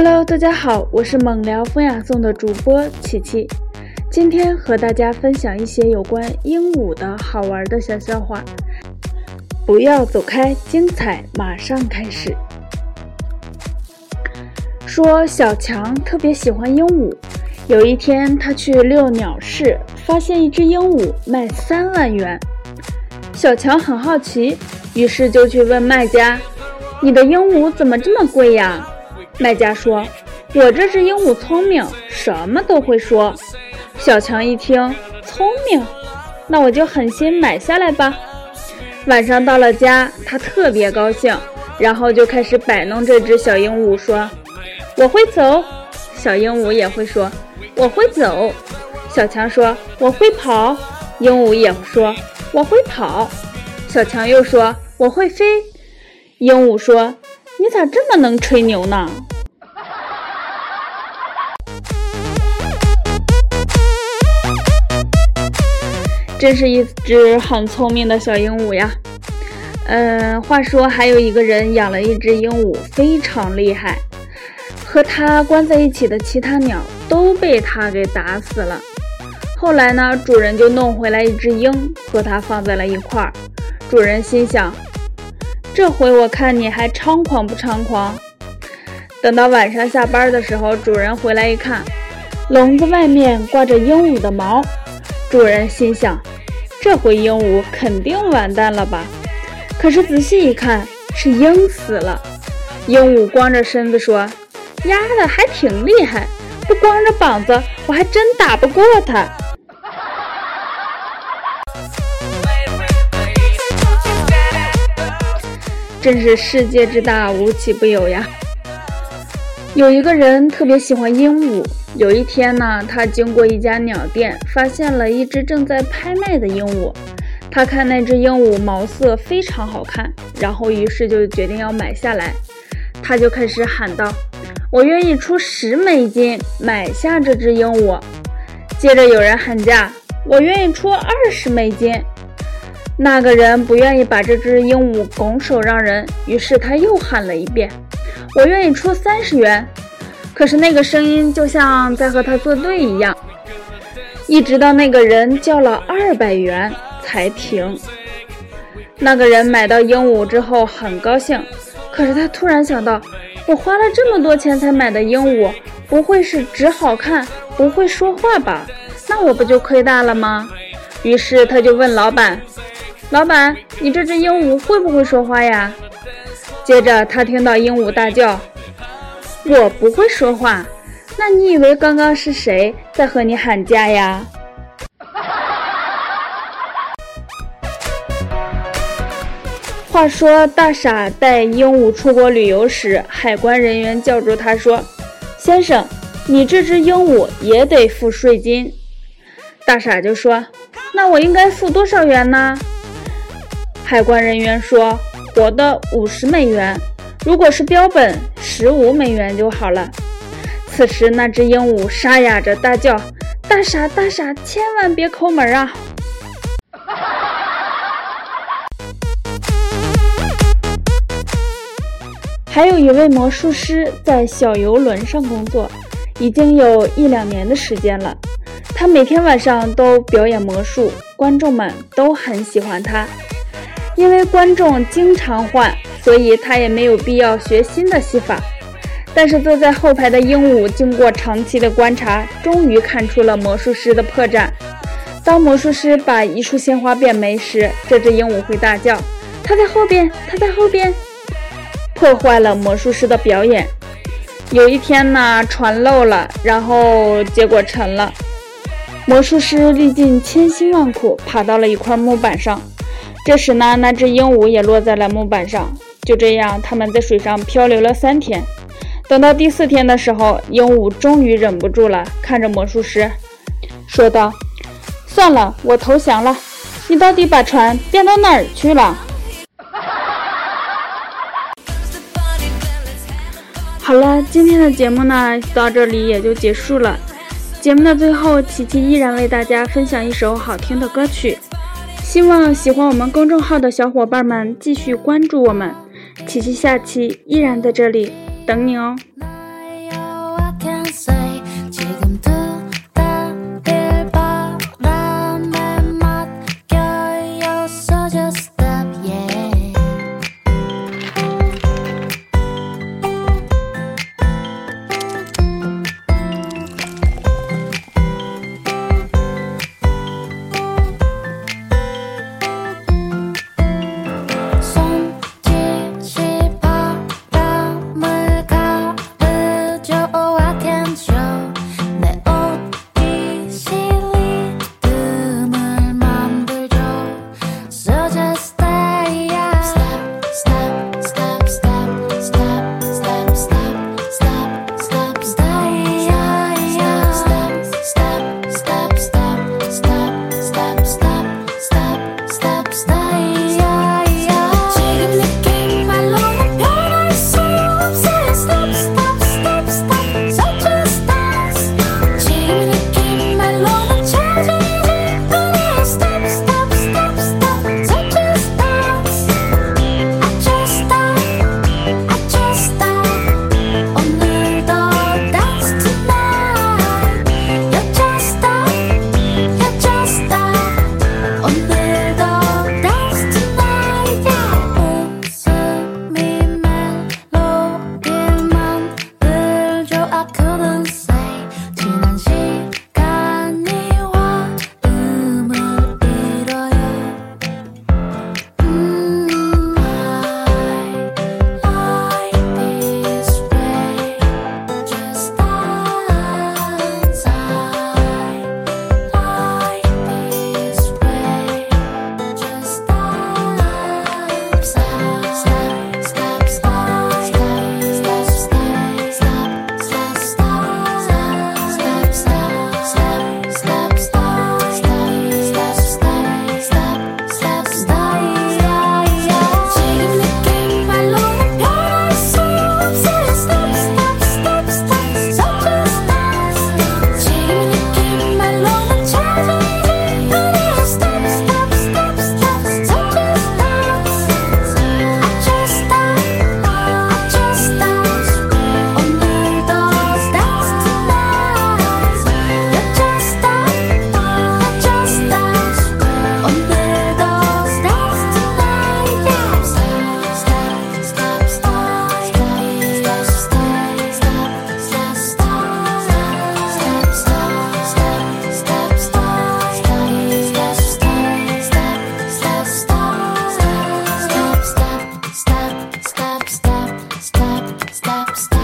Hello，大家好，我是猛聊风雅颂的主播琪琪，今天和大家分享一些有关鹦鹉的好玩的小笑话。不要走开，精彩马上开始。说小强特别喜欢鹦鹉，有一天他去遛鸟市，发现一只鹦鹉卖三万元。小强很好奇，于是就去问卖家：“你的鹦鹉怎么这么贵呀？”卖家说：“我这只鹦鹉聪明，什么都会说。”小强一听，聪明，那我就狠心买下来吧。晚上到了家，他特别高兴，然后就开始摆弄这只小鹦鹉，说：“我会走。”小鹦鹉也会说：“我会走。”小强说：“我会跑。”鹦鹉也说：“我会跑。”小强又说：“我会飞。”鹦鹉说：“你咋这么能吹牛呢？”真是一只很聪明的小鹦鹉呀。嗯，话说还有一个人养了一只鹦鹉，非常厉害，和它关在一起的其他鸟都被它给打死了。后来呢，主人就弄回来一只鹰，和它放在了一块儿。主人心想，这回我看你还猖狂不猖狂？等到晚上下班的时候，主人回来一看，笼子外面挂着鹦鹉的毛。主人心想，这回鹦鹉肯定完蛋了吧？可是仔细一看，是鹰死了。鹦鹉光着身子说：“丫的还挺厉害，不光着膀子，我还真打不过它。”真是世界之大，无奇不有呀！有一个人特别喜欢鹦鹉。有一天呢，他经过一家鸟店，发现了一只正在拍卖的鹦鹉。他看那只鹦鹉毛色非常好看，然后于是就决定要买下来。他就开始喊道：“我愿意出十美金买下这只鹦鹉。”接着有人喊价：“我愿意出二十美金。”那个人不愿意把这只鹦鹉拱手让人，于是他又喊了一遍：“我愿意出三十元。”可是那个声音就像在和他作对一样，一直到那个人叫了二百元才停。那个人买到鹦鹉之后很高兴，可是他突然想到，我花了这么多钱才买的鹦鹉，不会是只好看不会说话吧？那我不就亏大了吗？于是他就问老板：“老板，你这只鹦鹉会不会说话呀？”接着他听到鹦鹉大叫。我不会说话，那你以为刚刚是谁在和你喊价呀？话说大傻带鹦鹉出国旅游时，海关人员叫住他说：“先生，你这只鹦鹉也得付税金。”大傻就说：“那我应该付多少元呢？”海关人员说：“活的五十美元。”如果是标本，十五美元就好了。此时，那只鹦鹉沙哑着大叫：“大傻，大傻，千万别抠门啊！” 还有一位魔术师在小游轮上工作，已经有一两年的时间了。他每天晚上都表演魔术，观众们都很喜欢他，因为观众经常换。所以他也没有必要学新的戏法，但是坐在后排的鹦鹉经过长期的观察，终于看出了魔术师的破绽。当魔术师把一束鲜花变没时，这只鹦鹉会大叫：“他在后边，他在后边！”破坏了魔术师的表演。有一天呢，船漏了，然后结果沉了。魔术师历尽千辛万苦，爬到了一块木板上。这时呢，那只鹦鹉也落在了木板上。就这样，他们在水上漂流了三天。等到第四天的时候，鹦鹉终于忍不住了，看着魔术师，说道：“算了，我投降了。你到底把船变到哪儿去了？”好了，今天的节目呢，到这里也就结束了。节目的最后，琪琪依然为大家分享一首好听的歌曲。希望喜欢我们公众号的小伙伴们继续关注我们。琪琪下期依然在这里等你哦。stop, stop.